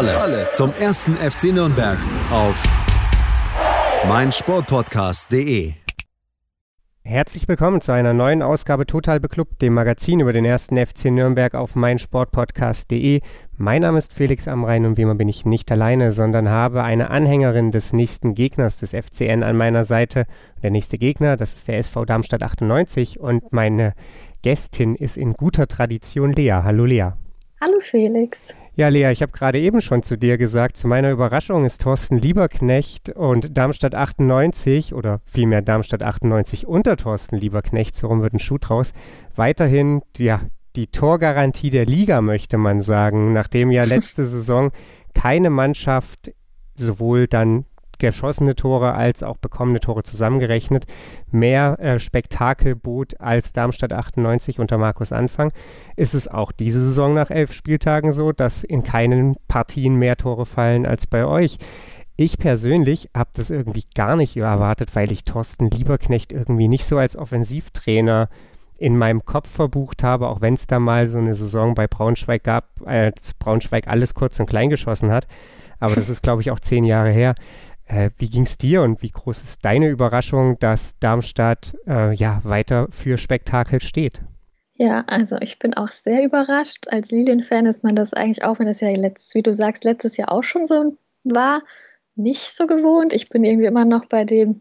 Alles, zum ersten FC Nürnberg auf meinsportpodcast.de. Herzlich willkommen zu einer neuen Ausgabe Total Beklubbt, dem Magazin über den ersten FC Nürnberg auf meinsportpodcast.de. Mein Name ist Felix Amrein und wie immer bin ich nicht alleine, sondern habe eine Anhängerin des nächsten Gegners des FCN an meiner Seite. Der nächste Gegner, das ist der SV Darmstadt 98 und meine Gästin ist in guter Tradition Lea. Hallo Lea. Hallo Felix. Ja, Lea, ich habe gerade eben schon zu dir gesagt, zu meiner Überraschung ist Thorsten Lieberknecht und Darmstadt 98 oder vielmehr Darmstadt 98 unter Thorsten Lieberknecht, so rum wird ein Schuh draus, weiterhin ja, die Torgarantie der Liga, möchte man sagen, nachdem ja letzte Saison keine Mannschaft sowohl dann geschossene Tore als auch bekommene Tore zusammengerechnet mehr äh, Spektakel bot als Darmstadt 98 unter Markus Anfang, ist es auch diese Saison nach elf Spieltagen so, dass in keinen Partien mehr Tore fallen als bei euch. Ich persönlich habe das irgendwie gar nicht erwartet, weil ich Thorsten Lieberknecht irgendwie nicht so als Offensivtrainer in meinem Kopf verbucht habe, auch wenn es da mal so eine Saison bei Braunschweig gab, als Braunschweig alles kurz und klein geschossen hat. Aber das ist, glaube ich, auch zehn Jahre her. Äh, wie ging es dir und wie groß ist deine Überraschung, dass Darmstadt äh, ja weiter für Spektakel steht? Ja, also ich bin auch sehr überrascht. Als Lilien-Fan ist man das eigentlich auch, wenn das ja letztes, wie du sagst, letztes Jahr auch schon so war, nicht so gewohnt. Ich bin irgendwie immer noch bei dem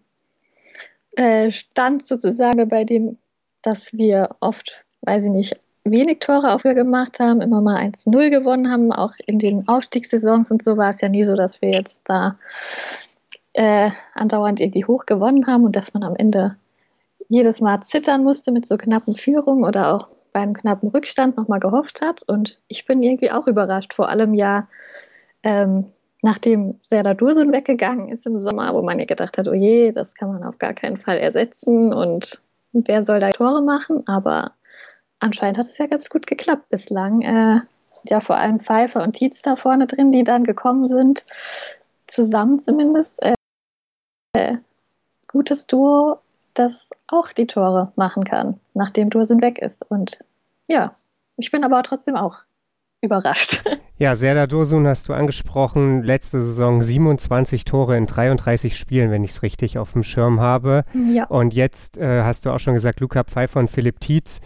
äh, Stand sozusagen, bei dem, dass wir oft, weiß ich nicht, wenig Tore auch gemacht haben, immer mal 1-0 gewonnen haben. Auch in den Aufstiegssaisons und so war es ja nie so, dass wir jetzt da äh, andauernd irgendwie hoch gewonnen haben und dass man am Ende jedes Mal zittern musste mit so knappen Führungen oder auch bei einem knappen Rückstand nochmal gehofft hat. Und ich bin irgendwie auch überrascht, vor allem ja, ähm, nachdem Serdar Dursun weggegangen ist im Sommer, wo man ja gedacht hat, oh je, das kann man auf gar keinen Fall ersetzen und wer soll da Tore machen? Aber anscheinend hat es ja ganz gut geklappt bislang. Äh, sind ja vor allem Pfeiffer und Tietz da vorne drin, die dann gekommen sind, zusammen zumindest. Äh, gutes Duo, das auch die Tore machen kann, nachdem Dursun weg ist. Und ja, ich bin aber trotzdem auch überrascht. Ja, Serdar Dursun hast du angesprochen. Letzte Saison 27 Tore in 33 Spielen, wenn ich es richtig auf dem Schirm habe. Ja. Und jetzt äh, hast du auch schon gesagt, Luca Pfeiffer und Philipp Tietz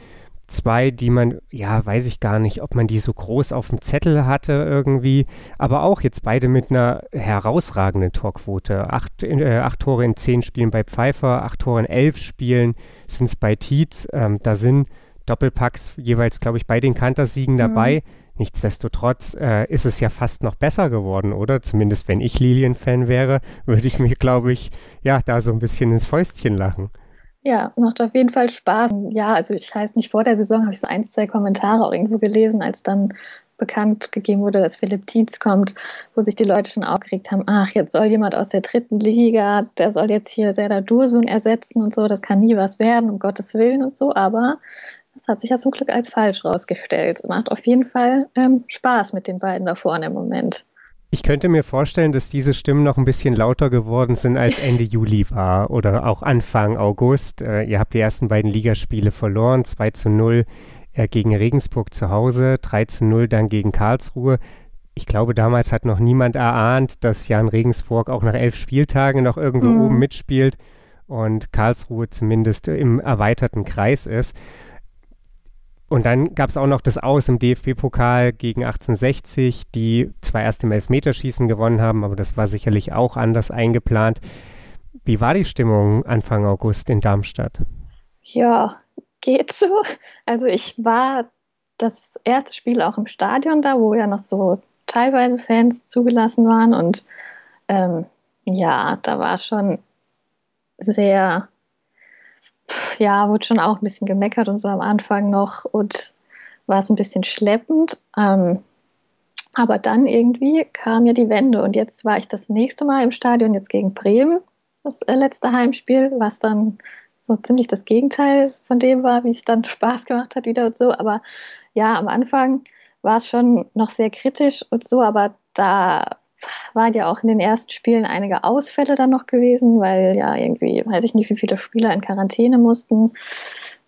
zwei, die man, ja, weiß ich gar nicht, ob man die so groß auf dem Zettel hatte irgendwie, aber auch jetzt beide mit einer herausragenden Torquote. Acht, äh, acht Tore in zehn Spielen bei Pfeiffer, acht Tore in elf Spielen sind es bei Tietz. Ähm, da sind Doppelpacks jeweils, glaube ich, bei den Kantersiegen mhm. dabei. Nichtsdestotrotz äh, ist es ja fast noch besser geworden, oder? Zumindest wenn ich Lilien-Fan wäre, würde ich mir, glaube ich, ja, da so ein bisschen ins Fäustchen lachen. Ja, macht auf jeden Fall Spaß. Ja, also ich heißt nicht vor der Saison, habe ich so ein, zwei Kommentare auch irgendwo gelesen, als dann bekannt gegeben wurde, dass Philipp Tietz kommt, wo sich die Leute schon aufgeregt haben, ach, jetzt soll jemand aus der dritten Liga, der soll jetzt hier Serdar Dursun ersetzen und so, das kann nie was werden, um Gottes Willen und so, aber das hat sich ja zum Glück als falsch rausgestellt. Macht auf jeden Fall ähm, Spaß mit den beiden da vorne im Moment. Ich könnte mir vorstellen, dass diese Stimmen noch ein bisschen lauter geworden sind, als Ende Juli war oder auch Anfang August. Äh, ihr habt die ersten beiden Ligaspiele verloren, 2 zu 0 äh, gegen Regensburg zu Hause, 3 zu 0 dann gegen Karlsruhe. Ich glaube, damals hat noch niemand erahnt, dass Jan Regensburg auch nach elf Spieltagen noch irgendwo mhm. oben mitspielt und Karlsruhe zumindest im erweiterten Kreis ist. Und dann gab es auch noch das Aus im DFB-Pokal gegen 1860, die zwar erst im Elfmeterschießen gewonnen haben, aber das war sicherlich auch anders eingeplant. Wie war die Stimmung Anfang August in Darmstadt? Ja, geht so. Also ich war das erste Spiel auch im Stadion da, wo ja noch so teilweise Fans zugelassen waren. Und ähm, ja, da war schon sehr ja, wurde schon auch ein bisschen gemeckert und so am Anfang noch und war es ein bisschen schleppend. Ähm, Aber dann irgendwie kam ja die Wende und jetzt war ich das nächste Mal im Stadion, jetzt gegen Bremen, das äh, letzte Heimspiel, was dann so ziemlich das Gegenteil von dem war, wie es dann Spaß gemacht hat wieder und so. Aber ja, am Anfang war es schon noch sehr kritisch und so, aber da waren ja auch in den ersten Spielen einige Ausfälle dann noch gewesen, weil ja irgendwie, weiß ich nicht, wie viele Spieler in Quarantäne mussten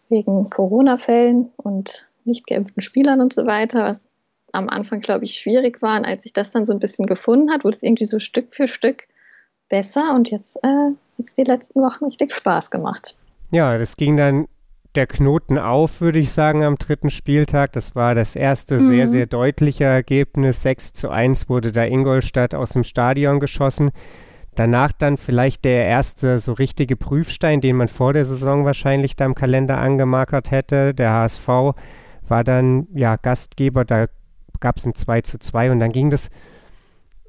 wegen Corona-Fällen und nicht geimpften Spielern und so weiter, was am Anfang, glaube ich, schwierig war. Und als sich das dann so ein bisschen gefunden hat, wurde es irgendwie so Stück für Stück besser und jetzt äh, hat es die letzten Wochen richtig Spaß gemacht. Ja, das ging dann der Knoten auf, würde ich sagen, am dritten Spieltag. Das war das erste mhm. sehr, sehr deutliche Ergebnis. 6 zu 1 wurde da Ingolstadt aus dem Stadion geschossen. Danach dann vielleicht der erste so richtige Prüfstein, den man vor der Saison wahrscheinlich da im Kalender angemarkert hätte. Der HSV war dann ja Gastgeber, da gab es ein 2 zu 2 und dann ging das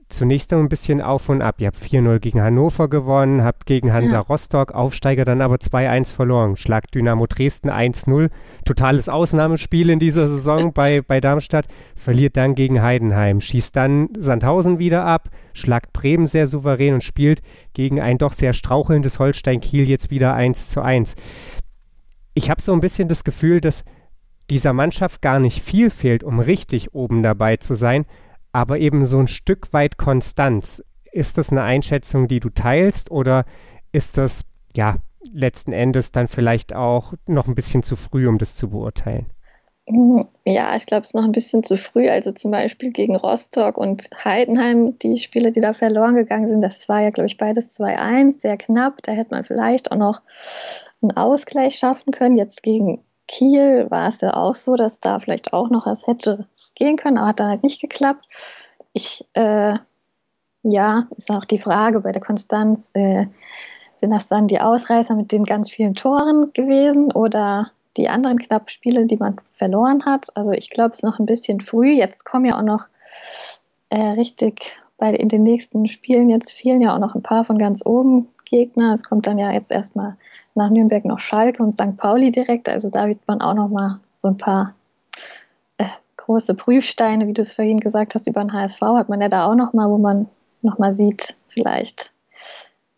zunächst ein bisschen auf und ab. Ihr habt 4-0 gegen Hannover gewonnen, habt gegen Hansa ja. Rostock, Aufsteiger dann aber 2-1 verloren. Schlag Dynamo Dresden 1-0. Totales Ausnahmespiel in dieser Saison bei, bei Darmstadt. Verliert dann gegen Heidenheim. Schießt dann Sandhausen wieder ab, schlagt Bremen sehr souverän und spielt gegen ein doch sehr strauchelndes Holstein Kiel jetzt wieder 1 1. Ich habe so ein bisschen das Gefühl, dass dieser Mannschaft gar nicht viel fehlt, um richtig oben dabei zu sein, aber eben so ein Stück weit Konstanz. Ist das eine Einschätzung, die du teilst oder ist das ja letzten Endes dann vielleicht auch noch ein bisschen zu früh, um das zu beurteilen? Mhm. Ja, ich glaube, es ist noch ein bisschen zu früh. Also zum Beispiel gegen Rostock und Heidenheim, die Spiele, die da verloren gegangen sind, das war ja, glaube ich, beides 2-1, sehr knapp. Da hätte man vielleicht auch noch einen Ausgleich schaffen können. Jetzt gegen Kiel war es ja auch so, dass da vielleicht auch noch was hätte gehen können, aber hat dann halt nicht geklappt. Ich, äh, ja, ist auch die Frage bei der Konstanz, äh, sind das dann die Ausreißer mit den ganz vielen Toren gewesen oder die anderen knappen Spiele, die man verloren hat? Also ich glaube, es ist noch ein bisschen früh. Jetzt kommen ja auch noch äh, richtig bei in den nächsten Spielen, jetzt fehlen ja auch noch ein paar von ganz oben Gegner. Es kommt dann ja jetzt erstmal nach Nürnberg noch Schalke und St. Pauli direkt. Also da wird man auch noch mal so ein paar große Prüfsteine, wie du es vorhin gesagt hast, über den HSV hat man ja da auch nochmal, wo man nochmal sieht, vielleicht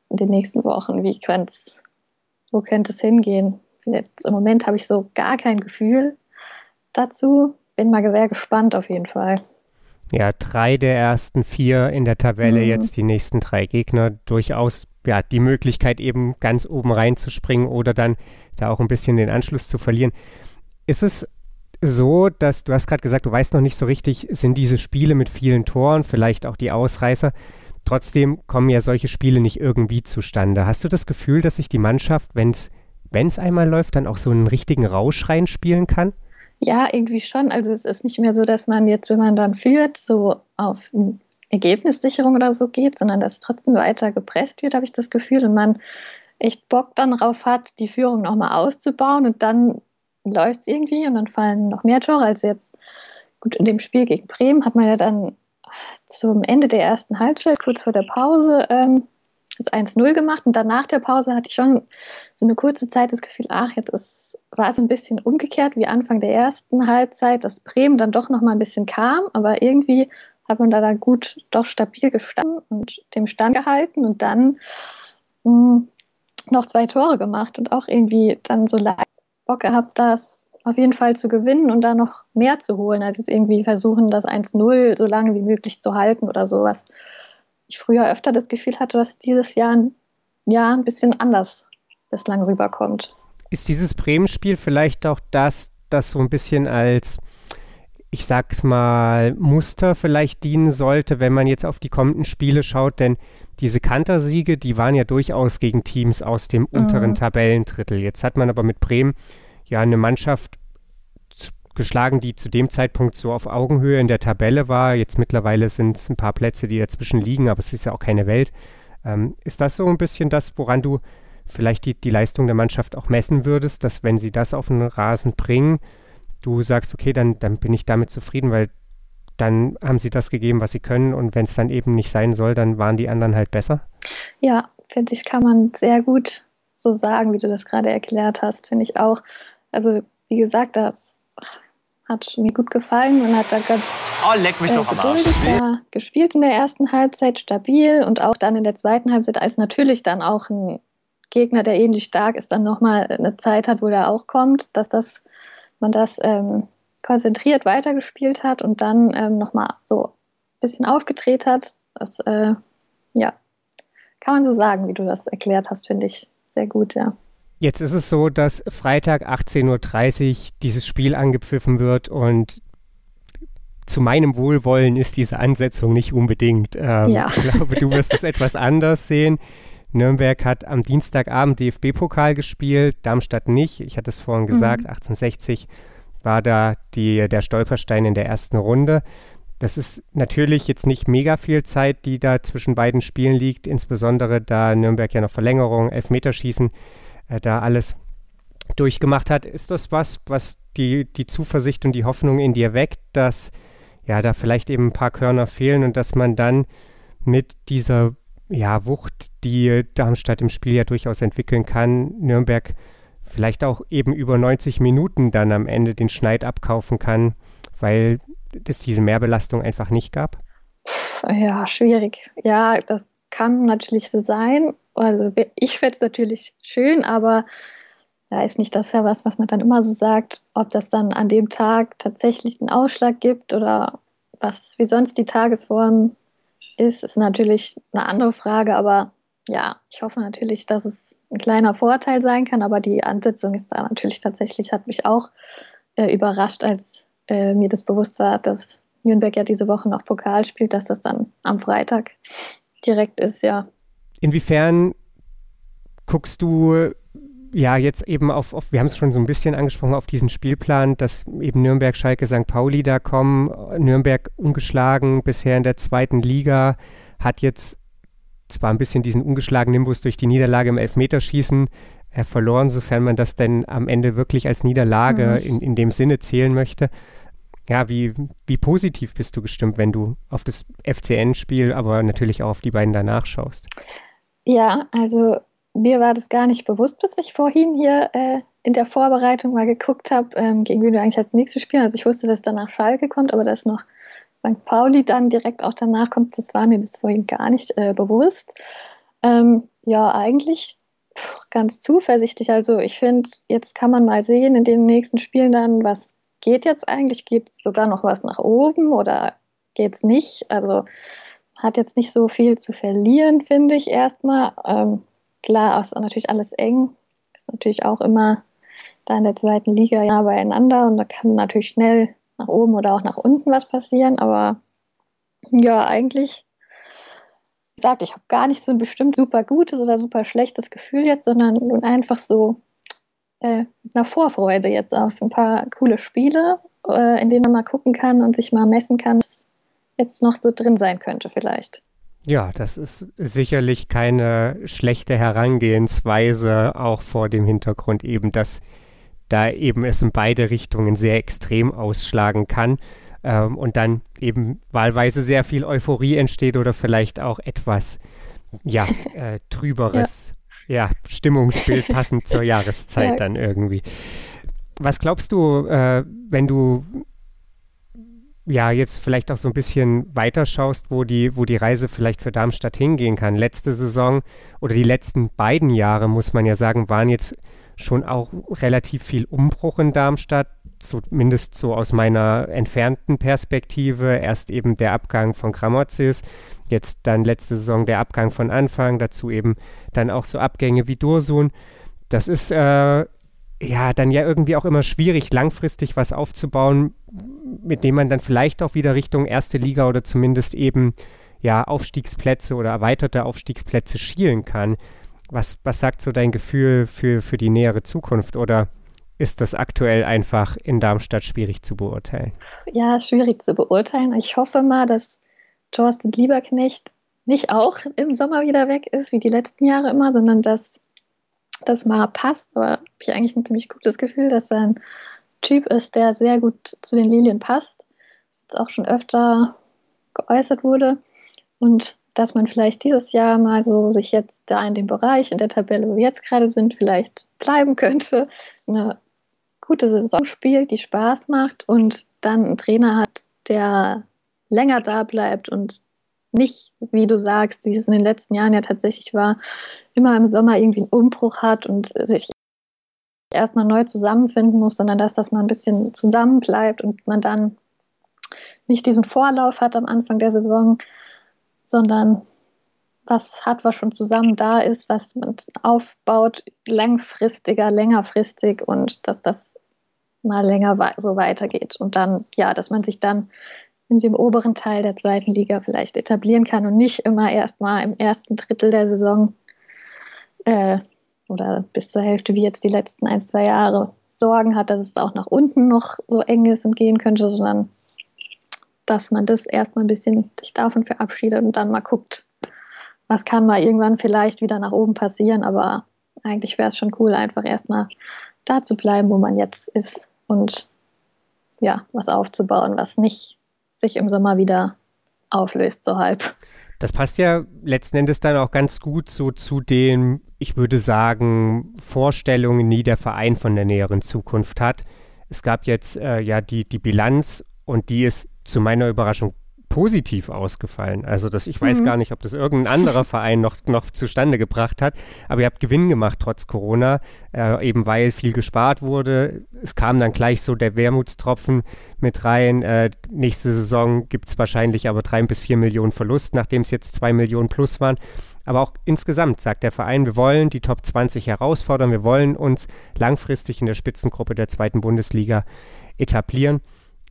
in den nächsten Wochen, wie könnte wo könnte es hingehen. Jetzt im Moment habe ich so gar kein Gefühl dazu. Bin mal sehr gespannt auf jeden Fall. Ja, drei der ersten vier in der Tabelle, mhm. jetzt die nächsten drei Gegner, durchaus ja, die Möglichkeit eben ganz oben reinzuspringen oder dann da auch ein bisschen den Anschluss zu verlieren. Ist es so, dass du hast gerade gesagt, du weißt noch nicht so richtig, sind diese Spiele mit vielen Toren, vielleicht auch die Ausreißer. Trotzdem kommen ja solche Spiele nicht irgendwie zustande. Hast du das Gefühl, dass sich die Mannschaft, wenn es einmal läuft, dann auch so einen richtigen Rausch reinspielen kann? Ja, irgendwie schon. Also es ist nicht mehr so, dass man jetzt, wenn man dann führt, so auf Ergebnissicherung oder so geht, sondern dass trotzdem weiter gepresst wird, habe ich das Gefühl, und man echt Bock dann drauf hat, die Führung nochmal auszubauen und dann läuft es irgendwie und dann fallen noch mehr Tore als jetzt. Gut, in dem Spiel gegen Bremen hat man ja dann zum Ende der ersten Halbzeit, kurz vor der Pause, ähm, das 1-0 gemacht und dann nach der Pause hatte ich schon so eine kurze Zeit das Gefühl, ach, jetzt ist, war es ein bisschen umgekehrt wie Anfang der ersten Halbzeit, dass Bremen dann doch noch mal ein bisschen kam, aber irgendwie hat man da dann gut, doch stabil gestanden und dem Stand gehalten und dann mh, hm, noch zwei Tore gemacht und auch irgendwie dann so leicht Bock gehabt, das auf jeden Fall zu gewinnen und da noch mehr zu holen, als jetzt irgendwie versuchen, das 1-0 so lange wie möglich zu halten oder so, was ich früher öfter das Gefühl hatte, dass dieses Jahr ja, ein bisschen anders bislang rüberkommt. Ist dieses Bremen-Spiel vielleicht auch das, das so ein bisschen als, ich sag's mal, Muster vielleicht dienen sollte, wenn man jetzt auf die kommenden Spiele schaut? Denn diese Kantersiege, die waren ja durchaus gegen Teams aus dem unteren mhm. Tabellendrittel. Jetzt hat man aber mit Bremen ja eine Mannschaft geschlagen, die zu dem Zeitpunkt so auf Augenhöhe in der Tabelle war. Jetzt mittlerweile sind es ein paar Plätze, die dazwischen liegen, aber es ist ja auch keine Welt. Ähm, ist das so ein bisschen das, woran du vielleicht die, die Leistung der Mannschaft auch messen würdest, dass wenn sie das auf den Rasen bringen, du sagst, okay, dann, dann bin ich damit zufrieden, weil dann haben sie das gegeben, was sie können. Und wenn es dann eben nicht sein soll, dann waren die anderen halt besser. Ja, finde ich, kann man sehr gut so sagen, wie du das gerade erklärt hast, finde ich auch. Also, wie gesagt, das hat mir gut gefallen. Man hat da ganz oh, leck mich äh, doch am Arsch. gespielt in der ersten Halbzeit, stabil und auch dann in der zweiten Halbzeit, als natürlich dann auch ein Gegner, der ähnlich stark ist, dann nochmal eine Zeit hat, wo der auch kommt, dass das, man das ähm, konzentriert weitergespielt hat und dann ähm, nochmal so ein bisschen aufgedreht hat. Das, äh, ja, kann man so sagen, wie du das erklärt hast, finde ich sehr gut, ja. Jetzt ist es so, dass Freitag 18.30 Uhr dieses Spiel angepfiffen wird und zu meinem Wohlwollen ist diese Ansetzung nicht unbedingt. Ähm, ja. Ich glaube, du wirst es etwas anders sehen. Nürnberg hat am Dienstagabend DFB-Pokal gespielt, Darmstadt nicht. Ich hatte es vorhin gesagt, mhm. 1860 war da die, der Stolperstein in der ersten Runde. Das ist natürlich jetzt nicht mega viel Zeit, die da zwischen beiden Spielen liegt, insbesondere da Nürnberg ja noch Verlängerung, Elfmeterschießen äh, da alles durchgemacht hat. Ist das was, was die, die Zuversicht und die Hoffnung in dir weckt, dass ja da vielleicht eben ein paar Körner fehlen und dass man dann mit dieser ja, Wucht, die Darmstadt im Spiel ja durchaus entwickeln kann, Nürnberg vielleicht auch eben über 90 Minuten dann am Ende den Schneid abkaufen kann, weil es diese Mehrbelastung einfach nicht gab? Ja, schwierig. Ja, das kann natürlich so sein. Also ich fände es natürlich schön, aber da ist nicht das ja was, was man dann immer so sagt, ob das dann an dem Tag tatsächlich einen Ausschlag gibt oder was wie sonst die Tagesform ist, ist natürlich eine andere Frage, aber ja, ich hoffe natürlich, dass es ein kleiner Vorteil sein kann, aber die Ansetzung ist da natürlich tatsächlich, hat mich auch äh, überrascht, als äh, mir das bewusst war, dass Nürnberg ja diese Woche noch Pokal spielt, dass das dann am Freitag direkt ist, ja. Inwiefern guckst du ja jetzt eben auf, auf wir haben es schon so ein bisschen angesprochen, auf diesen Spielplan, dass eben Nürnberg, Schalke, St. Pauli da kommen. Nürnberg ungeschlagen bisher in der zweiten Liga, hat jetzt zwar ein bisschen diesen ungeschlagenen Nimbus durch die Niederlage im Elfmeterschießen äh, verloren, sofern man das denn am Ende wirklich als Niederlage mhm. in, in dem Sinne zählen möchte. Ja, wie, wie positiv bist du gestimmt, wenn du auf das FCN-Spiel, aber natürlich auch auf die beiden danach schaust? Ja, also mir war das gar nicht bewusst, bis ich vorhin hier äh, in der Vorbereitung mal geguckt habe, ähm, gegen wen du eigentlich als nächstes spielen. Also ich wusste, dass danach Schalke kommt, aber dass noch St. Pauli dann direkt auch danach kommt, das war mir bis vorhin gar nicht äh, bewusst. Ähm, ja, eigentlich ganz zuversichtlich. Also ich finde, jetzt kann man mal sehen in den nächsten Spielen dann, was geht jetzt eigentlich? Geht sogar noch was nach oben oder geht es nicht? Also hat jetzt nicht so viel zu verlieren, finde ich erstmal. Ähm, Klar, ist natürlich alles eng. Ist natürlich auch immer da in der zweiten Liga ja beieinander und da kann natürlich schnell nach oben oder auch nach unten was passieren. Aber ja, eigentlich wie gesagt, ich habe gar nicht so ein bestimmt super gutes oder super schlechtes Gefühl jetzt, sondern einfach so äh, eine Vorfreude jetzt auf ein paar coole Spiele, äh, in denen man mal gucken kann und sich mal messen kann, was jetzt noch so drin sein könnte vielleicht. Ja, das ist sicherlich keine schlechte Herangehensweise, auch vor dem Hintergrund eben, dass da eben es in beide Richtungen sehr extrem ausschlagen kann ähm, und dann eben wahlweise sehr viel Euphorie entsteht oder vielleicht auch etwas, ja, äh, trüberes, ja. ja. Stimmungsbild passend zur Jahreszeit ja. dann irgendwie. Was glaubst du, äh, wenn du ja jetzt vielleicht auch so ein bisschen weiter schaust, wo die, wo die Reise vielleicht für Darmstadt hingehen kann. Letzte Saison oder die letzten beiden Jahre, muss man ja sagen, waren jetzt schon auch relativ viel Umbruch in Darmstadt, zumindest so aus meiner entfernten Perspektive. Erst eben der Abgang von Gramozis, jetzt dann letzte Saison der Abgang von Anfang, dazu eben dann auch so Abgänge wie Dursun. Das ist äh, ja dann ja irgendwie auch immer schwierig, langfristig was aufzubauen, mit dem man dann vielleicht auch wieder Richtung erste Liga oder zumindest eben ja Aufstiegsplätze oder erweiterte Aufstiegsplätze schielen kann. Was, was sagt so dein Gefühl für, für die nähere Zukunft oder ist das aktuell einfach in Darmstadt schwierig zu beurteilen? Ja, schwierig zu beurteilen. Ich hoffe mal, dass Thorsten Lieberknecht nicht auch im Sommer wieder weg ist, wie die letzten Jahre immer, sondern dass das mal passt. Aber habe ich eigentlich ein ziemlich gutes Gefühl, dass er ein Typ ist, der sehr gut zu den Lilien passt. Das jetzt auch schon öfter geäußert wurde. Und dass man vielleicht dieses Jahr mal so sich jetzt da in dem Bereich, in der Tabelle, wo wir jetzt gerade sind, vielleicht bleiben könnte. Eine gute Saison spielt, die Spaß macht und dann einen Trainer hat, der länger da bleibt und nicht, wie du sagst, wie es in den letzten Jahren ja tatsächlich war, immer im Sommer irgendwie einen Umbruch hat und sich erstmal neu zusammenfinden muss, sondern dass das mal ein bisschen zusammenbleibt und man dann nicht diesen Vorlauf hat am Anfang der Saison, sondern was hat, was schon zusammen da ist, was man aufbaut, langfristiger, längerfristig und dass das mal länger so weitergeht. Und dann, ja, dass man sich dann in dem oberen Teil der zweiten Liga vielleicht etablieren kann und nicht immer erst mal im ersten Drittel der Saison äh, oder bis zur Hälfte wie jetzt die letzten ein, zwei Jahre Sorgen hat, dass es auch nach unten noch so eng ist und gehen könnte, sondern dass man das erstmal ein bisschen sich davon verabschiedet und dann mal guckt, was kann mal irgendwann vielleicht wieder nach oben passieren, aber eigentlich wäre es schon cool, einfach erstmal da zu bleiben, wo man jetzt ist und ja, was aufzubauen, was nicht sich im Sommer wieder auflöst, so halb. Das passt ja letzten Endes dann auch ganz gut so zu den, ich würde sagen, Vorstellungen, die der Verein von der näheren Zukunft hat. Es gab jetzt äh, ja die, die Bilanz und die ist zu meiner Überraschung positiv ausgefallen. Also das, ich weiß mhm. gar nicht, ob das irgendein anderer Verein noch, noch zustande gebracht hat, aber ihr habt Gewinn gemacht trotz Corona, äh, eben weil viel gespart wurde. Es kam dann gleich so der Wermutstropfen mit rein. Äh, nächste Saison gibt es wahrscheinlich aber drei bis vier Millionen Verlust, nachdem es jetzt zwei Millionen plus waren. Aber auch insgesamt sagt der Verein, wir wollen die Top 20 herausfordern, wir wollen uns langfristig in der Spitzengruppe der zweiten Bundesliga etablieren.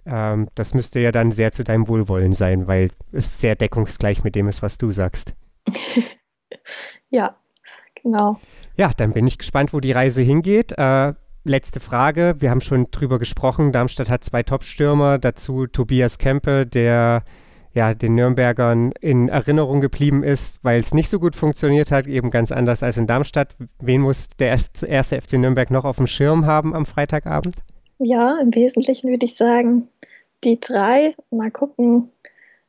Ähm, das müsste ja dann sehr zu deinem Wohlwollen sein, weil es sehr deckungsgleich mit dem ist, was du sagst. ja, genau. Ja, dann bin ich gespannt, wo die Reise hingeht. Äh, letzte Frage. Wir haben schon drüber gesprochen. Darmstadt hat zwei Top-Stürmer, dazu Tobias Kempe, der ja den Nürnbergern in Erinnerung geblieben ist, weil es nicht so gut funktioniert hat, eben ganz anders als in Darmstadt. Wen muss der erste FC Nürnberg noch auf dem Schirm haben am Freitagabend? Ja, im Wesentlichen würde ich sagen, die drei. Mal gucken,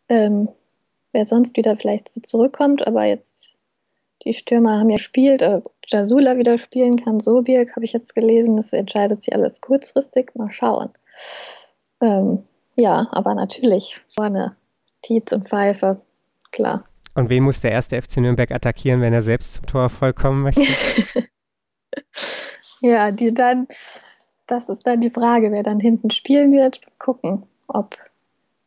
ähm, wer sonst wieder vielleicht zurückkommt. Aber jetzt, die Stürmer haben ja gespielt. Äh, Jasula wieder spielen kann, Sobirk habe ich jetzt gelesen. Das entscheidet sich alles kurzfristig. Mal schauen. Ähm, ja, aber natürlich vorne Tietz und Pfeife, klar. Und wen muss der erste FC Nürnberg attackieren, wenn er selbst zum Tor vollkommen möchte? ja, die dann das ist dann die Frage, wer dann hinten spielen wird. Gucken, ob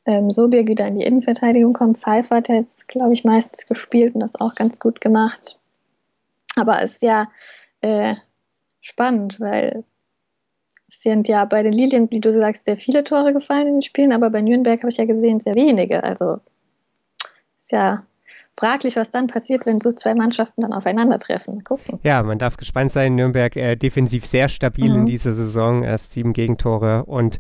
ähm, Sobir wieder in die Innenverteidigung kommt. Pfeiffer hat jetzt, glaube ich, meistens gespielt und das auch ganz gut gemacht. Aber es ist ja äh, spannend, weil es sind ja bei den Lilien, wie du sagst, sehr viele Tore gefallen in den Spielen, aber bei Nürnberg habe ich ja gesehen, sehr wenige. Also ist ja fraglich, was dann passiert, wenn so zwei Mannschaften dann aufeinandertreffen. Gucken. Ja, man darf gespannt sein. Nürnberg äh, defensiv sehr stabil mhm. in dieser Saison. Erst sieben Gegentore und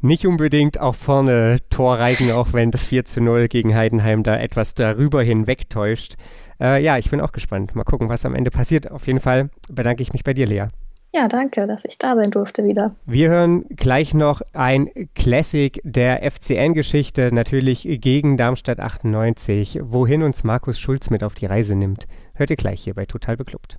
nicht unbedingt auch vorne Torreigen, auch wenn das 4 zu 0 gegen Heidenheim da etwas darüber hinweg täuscht. Äh, ja, ich bin auch gespannt. Mal gucken, was am Ende passiert. Auf jeden Fall bedanke ich mich bei dir, Lea. Ja, danke, dass ich da sein durfte wieder. Wir hören gleich noch ein Classic der FCN-Geschichte, natürlich gegen Darmstadt 98, wohin uns Markus Schulz mit auf die Reise nimmt. Hört ihr gleich hier bei Total Beklubbt.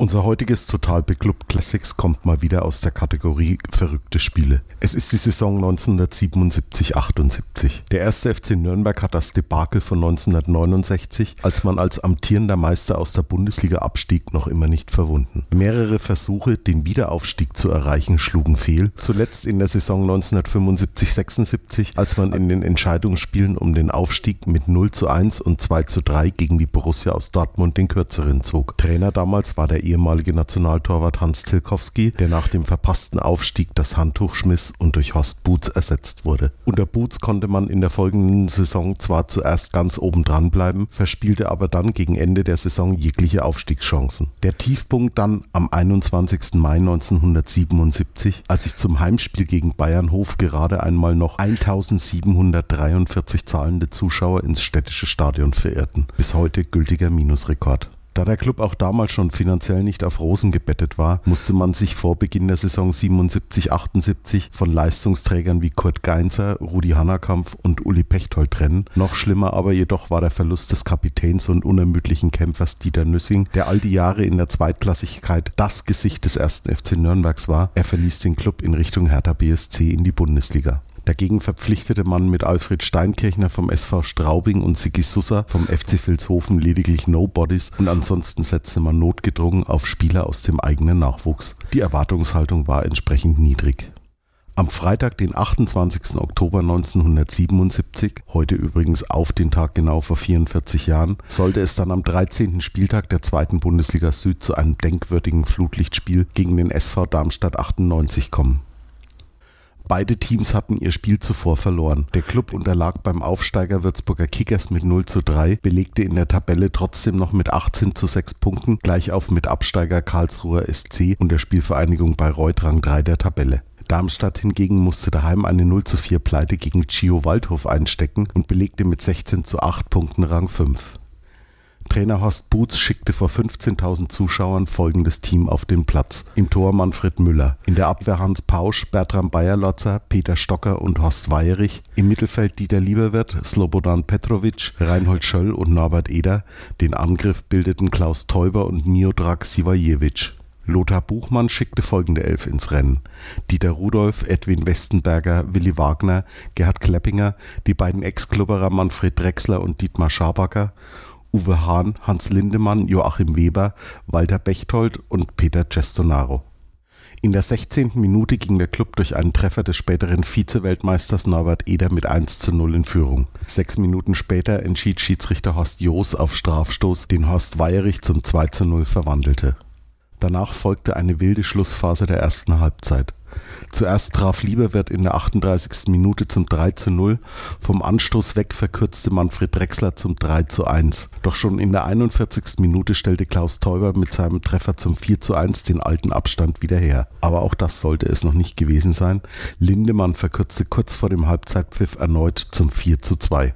Unser heutiges Total Beklubbt Classics kommt mal wieder aus der Kategorie verrückte Spiele. Es ist die Saison 1977-78. Der erste FC Nürnberg hat das Debakel von 1969, als man als amtierender Meister aus der Bundesliga abstieg, noch immer nicht verwunden. Mehrere Versuche, den Wiederaufstieg zu erreichen, schlugen fehl. Zuletzt in der Saison 1975-76, als man in den Entscheidungsspielen um den Aufstieg mit 0 zu 1 und 2 zu 3 gegen die Borussia aus Dortmund den kürzeren zog. Trainer damals war der ehemalige Nationaltorwart Hans Tilkowski, der nach dem verpassten Aufstieg das Handtuch schmiss und durch Horst Boots ersetzt wurde. Unter Boots konnte man in der folgenden Saison zwar zuerst ganz oben dran bleiben, verspielte aber dann gegen Ende der Saison jegliche Aufstiegschancen. Der Tiefpunkt dann am 21. Mai 1977, als sich zum Heimspiel gegen Bayernhof gerade einmal noch 1743 zahlende Zuschauer ins städtische Stadion verirrten. Bis heute gültiger Minusrekord. Da der Club auch damals schon finanziell nicht auf Rosen gebettet war, musste man sich vor Beginn der Saison 77-78 von Leistungsträgern wie Kurt Geinzer, Rudi Hannakampf und Uli Pechtold trennen. Noch schlimmer aber jedoch war der Verlust des Kapitäns und unermüdlichen Kämpfers Dieter Nüssing, der all die Jahre in der Zweitklassigkeit das Gesicht des ersten FC Nürnbergs war. Er verließ den Club in Richtung Hertha BSC in die Bundesliga. Dagegen verpflichtete man mit Alfred Steinkirchner vom SV Straubing und Sigi Sussa vom FC Vilshofen lediglich Nobodies und ansonsten setzte man notgedrungen auf Spieler aus dem eigenen Nachwuchs. Die Erwartungshaltung war entsprechend niedrig. Am Freitag, den 28. Oktober 1977, heute übrigens auf den Tag genau vor 44 Jahren, sollte es dann am 13. Spieltag der zweiten Bundesliga Süd zu einem denkwürdigen Flutlichtspiel gegen den SV Darmstadt 98 kommen. Beide Teams hatten ihr Spiel zuvor verloren. Der Club unterlag beim Aufsteiger Würzburger Kickers mit 0 zu 3, belegte in der Tabelle trotzdem noch mit 18 zu 6 Punkten, gleich auf mit Absteiger Karlsruher SC und der Spielvereinigung Bayreuth Rang 3 der Tabelle. Darmstadt hingegen musste daheim eine 0 zu 4 Pleite gegen Chio Waldhof einstecken und belegte mit 16 zu 8 Punkten Rang 5. Trainer Horst Boots schickte vor 15.000 Zuschauern folgendes Team auf den Platz. Im Tor Manfred Müller, in der Abwehr Hans Pausch, Bertram Bayerlotzer, Peter Stocker und Horst Weierich, im Mittelfeld Dieter Lieberwirt, Slobodan Petrovic, Reinhold Schöll und Norbert Eder, den Angriff bildeten Klaus Teuber und Miodrag Sivajewitsch. Lothar Buchmann schickte folgende Elf ins Rennen. Dieter Rudolph, Edwin Westenberger, Willi Wagner, Gerhard Kleppinger, die beiden Ex-Klubberer Manfred Drechsler und Dietmar Schabacker Uwe Hahn, Hans Lindemann, Joachim Weber, Walter Bechtold und Peter Cestonaro. In der 16. Minute ging der Klub durch einen Treffer des späteren Vize-Weltmeisters Norbert Eder mit 1 zu 0 in Führung. Sechs Minuten später entschied Schiedsrichter Horst Joos auf Strafstoß, den Horst Weierich zum 2 zu 0 verwandelte. Danach folgte eine wilde Schlussphase der ersten Halbzeit. Zuerst traf Lieberwirt in der 38. Minute zum 3 zu 0. Vom Anstoß weg verkürzte Manfred Drechsler zum 3 zu 1. Doch schon in der 41. Minute stellte Klaus Teuber mit seinem Treffer zum 4 zu 1 den alten Abstand wieder her. Aber auch das sollte es noch nicht gewesen sein. Lindemann verkürzte kurz vor dem Halbzeitpfiff erneut zum 4 zu 2.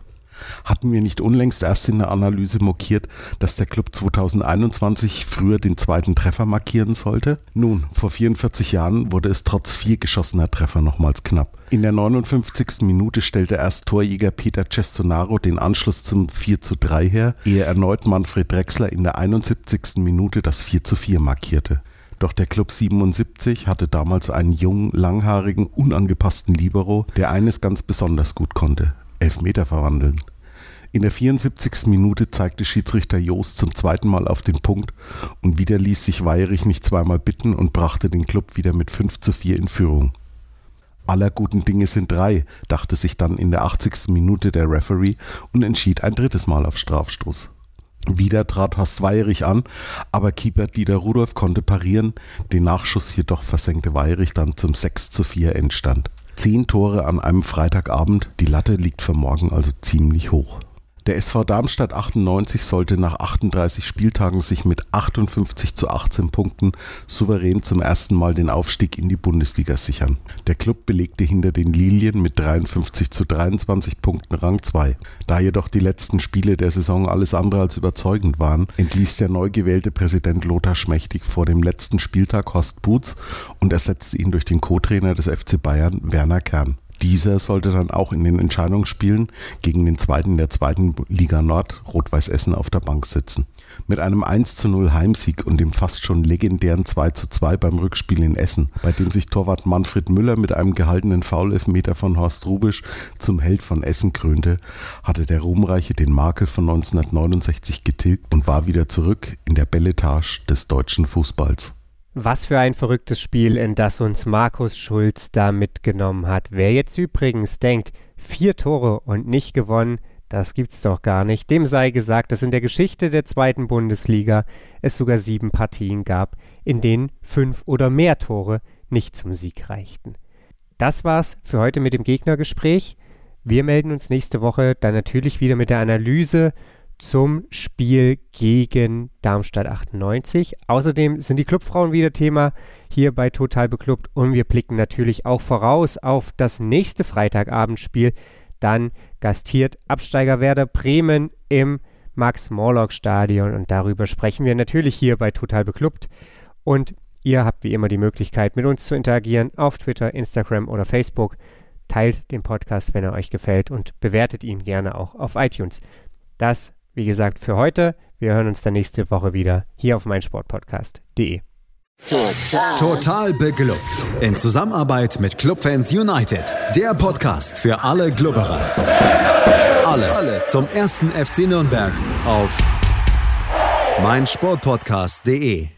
Hatten wir nicht unlängst erst in der Analyse mokiert, dass der Club 2021 früher den zweiten Treffer markieren sollte? Nun, vor 44 Jahren wurde es trotz vier geschossener Treffer nochmals knapp. In der 59. Minute stellte erst Torjäger Peter Cestonaro den Anschluss zum 4 zu 3 her, ehe erneut Manfred Drechsler in der 71. Minute das 4 zu 4 markierte. Doch der Club 77 hatte damals einen jungen, langhaarigen, unangepassten Libero, der eines ganz besonders gut konnte: Elfmeter verwandeln. In der 74. Minute zeigte Schiedsrichter Jost zum zweiten Mal auf den Punkt und wieder ließ sich Weierich nicht zweimal bitten und brachte den Club wieder mit 5 zu 4 in Führung. Aller guten Dinge sind drei, dachte sich dann in der 80. Minute der Referee und entschied ein drittes Mal auf Strafstoß. Wieder trat Horst Weierich an, aber Keeper Dieter Rudolph konnte parieren, den Nachschuss jedoch versenkte Weierich dann zum 6 zu 4 Endstand. Zehn Tore an einem Freitagabend, die Latte liegt für morgen also ziemlich hoch. Der SV Darmstadt 98 sollte nach 38 Spieltagen sich mit 58 zu 18 Punkten souverän zum ersten Mal den Aufstieg in die Bundesliga sichern. Der Klub belegte hinter den Lilien mit 53 zu 23 Punkten Rang 2. Da jedoch die letzten Spiele der Saison alles andere als überzeugend waren, entließ der neu gewählte Präsident Lothar Schmächtig vor dem letzten Spieltag Horst Boots und ersetzte ihn durch den Co-Trainer des FC Bayern Werner Kern. Dieser sollte dann auch in den Entscheidungsspielen gegen den zweiten der zweiten Liga Nord, Rot-Weiß Essen, auf der Bank sitzen. Mit einem 1 zu 0 Heimsieg und dem fast schon legendären 2 zu 2 beim Rückspiel in Essen, bei dem sich Torwart Manfred Müller mit einem gehaltenen Foulelfmeter von Horst Rubisch zum Held von Essen krönte, hatte der Ruhmreiche den Makel von 1969 getilgt und war wieder zurück in der Belletage des deutschen Fußballs. Was für ein verrücktes Spiel, in das uns Markus Schulz da mitgenommen hat. Wer jetzt übrigens denkt, vier Tore und nicht gewonnen, Das gibt's doch gar nicht. Dem sei gesagt, dass in der Geschichte der zweiten Bundesliga es sogar sieben Partien gab, in denen fünf oder mehr Tore nicht zum Sieg reichten. Das war's für heute mit dem Gegnergespräch. Wir melden uns nächste Woche dann natürlich wieder mit der Analyse zum Spiel gegen Darmstadt 98. Außerdem sind die Clubfrauen wieder Thema hier bei Total Beklubbt und wir blicken natürlich auch voraus auf das nächste Freitagabendspiel dann gastiert Absteiger Werder Bremen im Max-Morlock-Stadion und darüber sprechen wir natürlich hier bei Total Beklubbt. Und ihr habt wie immer die Möglichkeit, mit uns zu interagieren auf Twitter, Instagram oder Facebook. Teilt den Podcast, wenn er euch gefällt und bewertet ihn gerne auch auf iTunes. Das, wie gesagt, für heute. Wir hören uns dann nächste Woche wieder hier auf meinsportpodcast.de. Total. Total beglückt. In Zusammenarbeit mit Clubfans United. Der Podcast für alle Glubberer. Alles, Alles zum ersten FC Nürnberg auf meinsportpodcast.de.